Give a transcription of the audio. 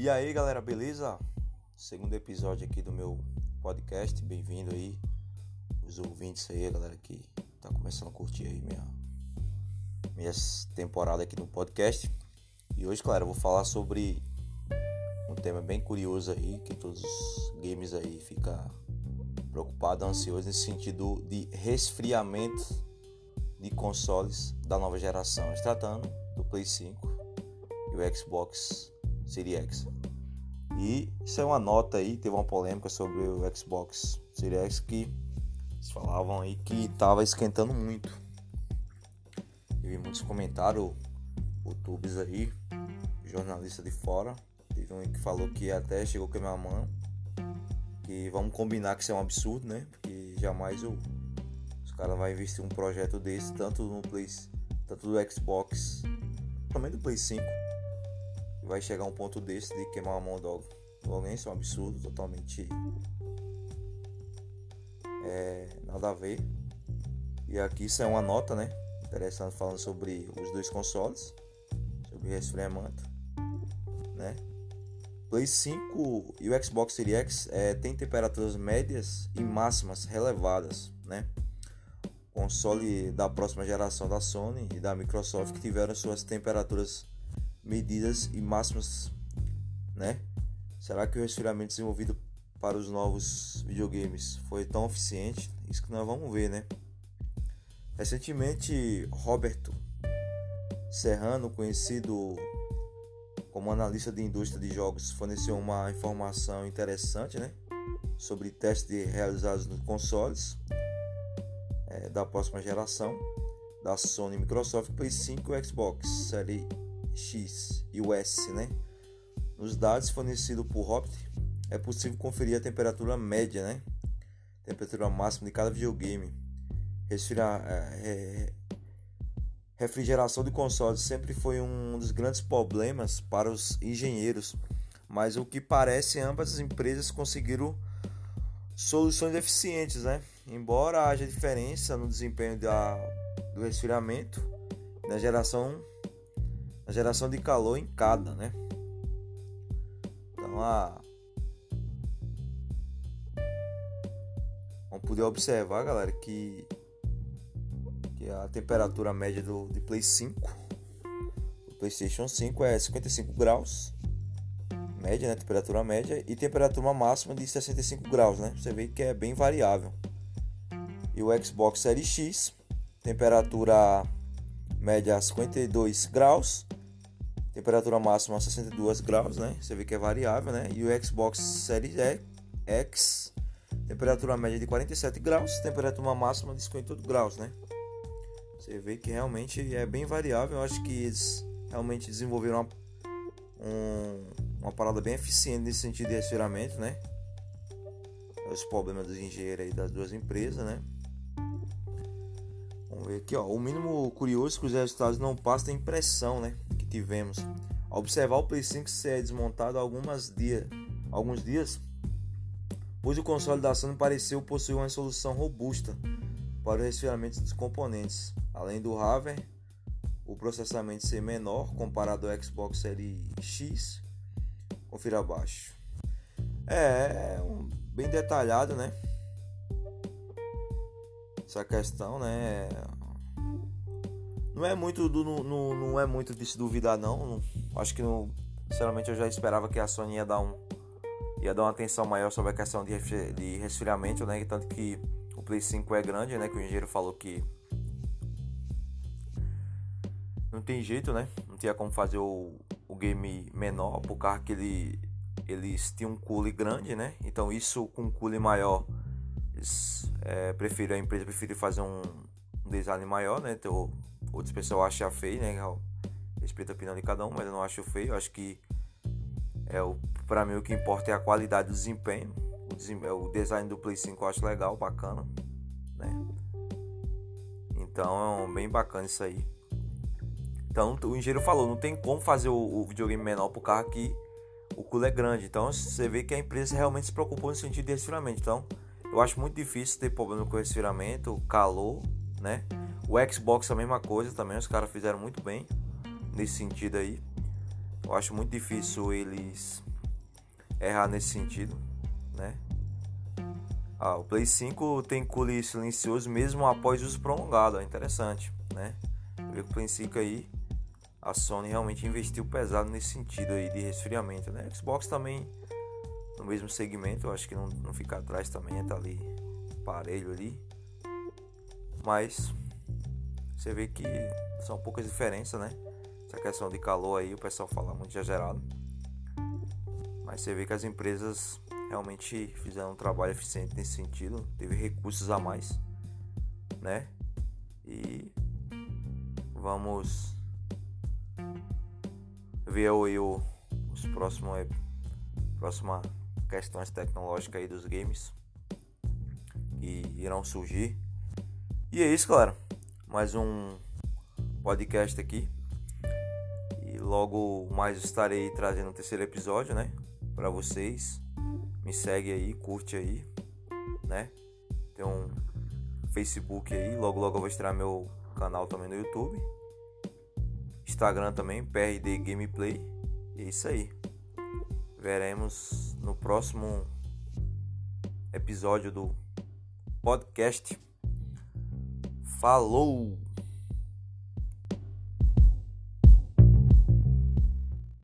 E aí galera, beleza? Segundo episódio aqui do meu podcast, bem-vindo aí, os ouvintes aí, a galera que tá começando a curtir aí minha, minhas temporadas aqui no podcast. E hoje, claro, eu vou falar sobre um tema bem curioso aí, que todos os games aí ficam preocupados, ansiosos nesse sentido de resfriamento de consoles da nova geração, tratando do Play 5 e o Xbox Series X. E isso é uma nota aí, teve uma polêmica sobre o Xbox Series X que falavam aí que estava esquentando muito. Eu vi muitos comentários, youtubers aí, jornalista de fora. Teve um que falou que até chegou a minha mão. Que vamos combinar que isso é um absurdo, né? Porque jamais o, os caras vão investir um projeto desse, tanto no Play, tanto do Xbox, também do Play 5 vai chegar um ponto desse de queimar a mão de alguém, isso é um absurdo, totalmente é, nada a ver. E aqui isso é uma nota, né? Interessante falando sobre os dois consoles, sobre resfriamento, né? Play 5 e o Xbox Series X é, tem temperaturas médias e máximas relevadas, né? Console da próxima geração da Sony e da Microsoft que tiveram suas temperaturas medidas e máximas, né? Será que o resfriamento desenvolvido para os novos videogames foi tão eficiente? Isso que nós vamos ver, né? Recentemente, Roberto Serrano, conhecido como analista de indústria de jogos, forneceu uma informação interessante, né? Sobre testes realizados nos consoles é, da próxima geração da Sony, Microsoft, Play 5 e Xbox Series X e o S, né? Nos dados fornecidos por Hobbit, é possível conferir a temperatura média, né? Temperatura máxima de cada videogame. Resfriar, é, refrigeração de consoles sempre foi um dos grandes problemas para os engenheiros, mas o que parece ambas as empresas conseguiram soluções eficientes, né? Embora haja diferença no desempenho da, do resfriamento na geração a geração de calor em cada, né? Então a vamos poder observar, galera, que que a temperatura média do de Play 5 do PlayStation 5 é 55 graus média, né? Temperatura média e temperatura máxima de 65 graus, né? Você vê que é bem variável. E o Xbox Series X, temperatura média 52 graus temperatura máxima 62 graus, né? Você vê que é variável, né? E o Xbox Series X, temperatura média de 47 graus, temperatura máxima de 58 graus, né? Você vê que realmente é bem variável. Eu acho que eles realmente desenvolveram uma, um, uma parada bem eficiente nesse sentido de resfriamento, né? Os problemas dos engenheiros aí das duas empresas, né? Aqui, ó. O mínimo curioso é que os resultados não passam a impressão, né? tivemos. Ao observar o Play 5 ser desmontado algumas dia, alguns dias, pois o console da Sony pareceu possuir uma solução robusta para o resfriamento dos componentes. Além do hardware, o processamento ser menor comparado ao Xbox Series X. Confira abaixo. É, é um, bem detalhado, né? Essa questão, né? Não é muito do, não, não é muito de se duvidar não. acho que não, sinceramente eu já esperava que a Sony ia dar um ia dar uma atenção maior sobre a questão de, de resfriamento, né? Tanto que o Play 5 é grande, né? Que o engenheiro falou que não tem jeito, né? Não tinha como fazer o, o game menor por causa que ele eles tinham um cooler grande, né? Então isso com um cooler maior eles, é, prefiro, a empresa prefere fazer um, um design maior, né? Então, Outras pessoas acham feio, né? Respeito a opinião de cada um, mas eu não acho feio. Eu acho que é o para mim o que importa é a qualidade do desempenho. O, desem, é o design do Play 5 eu acho legal, bacana, né? Então é bem bacana isso aí. Então o engenheiro falou, não tem como fazer o, o videogame menor pro carro que o culo é grande. Então você vê que a empresa realmente se preocupou no sentido de resfriamento. Então eu acho muito difícil ter problema com resfriamento, calor, né? O Xbox a mesma coisa também, os caras fizeram muito bem nesse sentido aí. Eu acho muito difícil eles errar nesse sentido, né? Ah, o Play 5 tem cooling silencioso mesmo após uso prolongado, é interessante, né? Ver o Play 5 aí a Sony realmente investiu pesado nesse sentido aí de resfriamento, né? Xbox também no mesmo segmento, eu acho que não, não fica atrás também, tá ali parelho ali. Mas você vê que são poucas diferenças, né? Essa questão de calor aí, o pessoal fala muito exagerado. Mas você vê que as empresas realmente fizeram um trabalho eficiente nesse sentido, teve recursos a mais, né? E vamos ver aí o, os próximos próxima questões tecnológicas aí dos games que irão surgir. E é isso, galera. Mais um podcast aqui. E logo mais estarei trazendo o terceiro episódio, né? Para vocês. Me segue aí, curte aí, né? Tem um Facebook aí. Logo, logo eu vou estrear meu canal também no YouTube. Instagram também, PRD Gameplay. E é isso aí. Veremos no próximo episódio do podcast. Falou!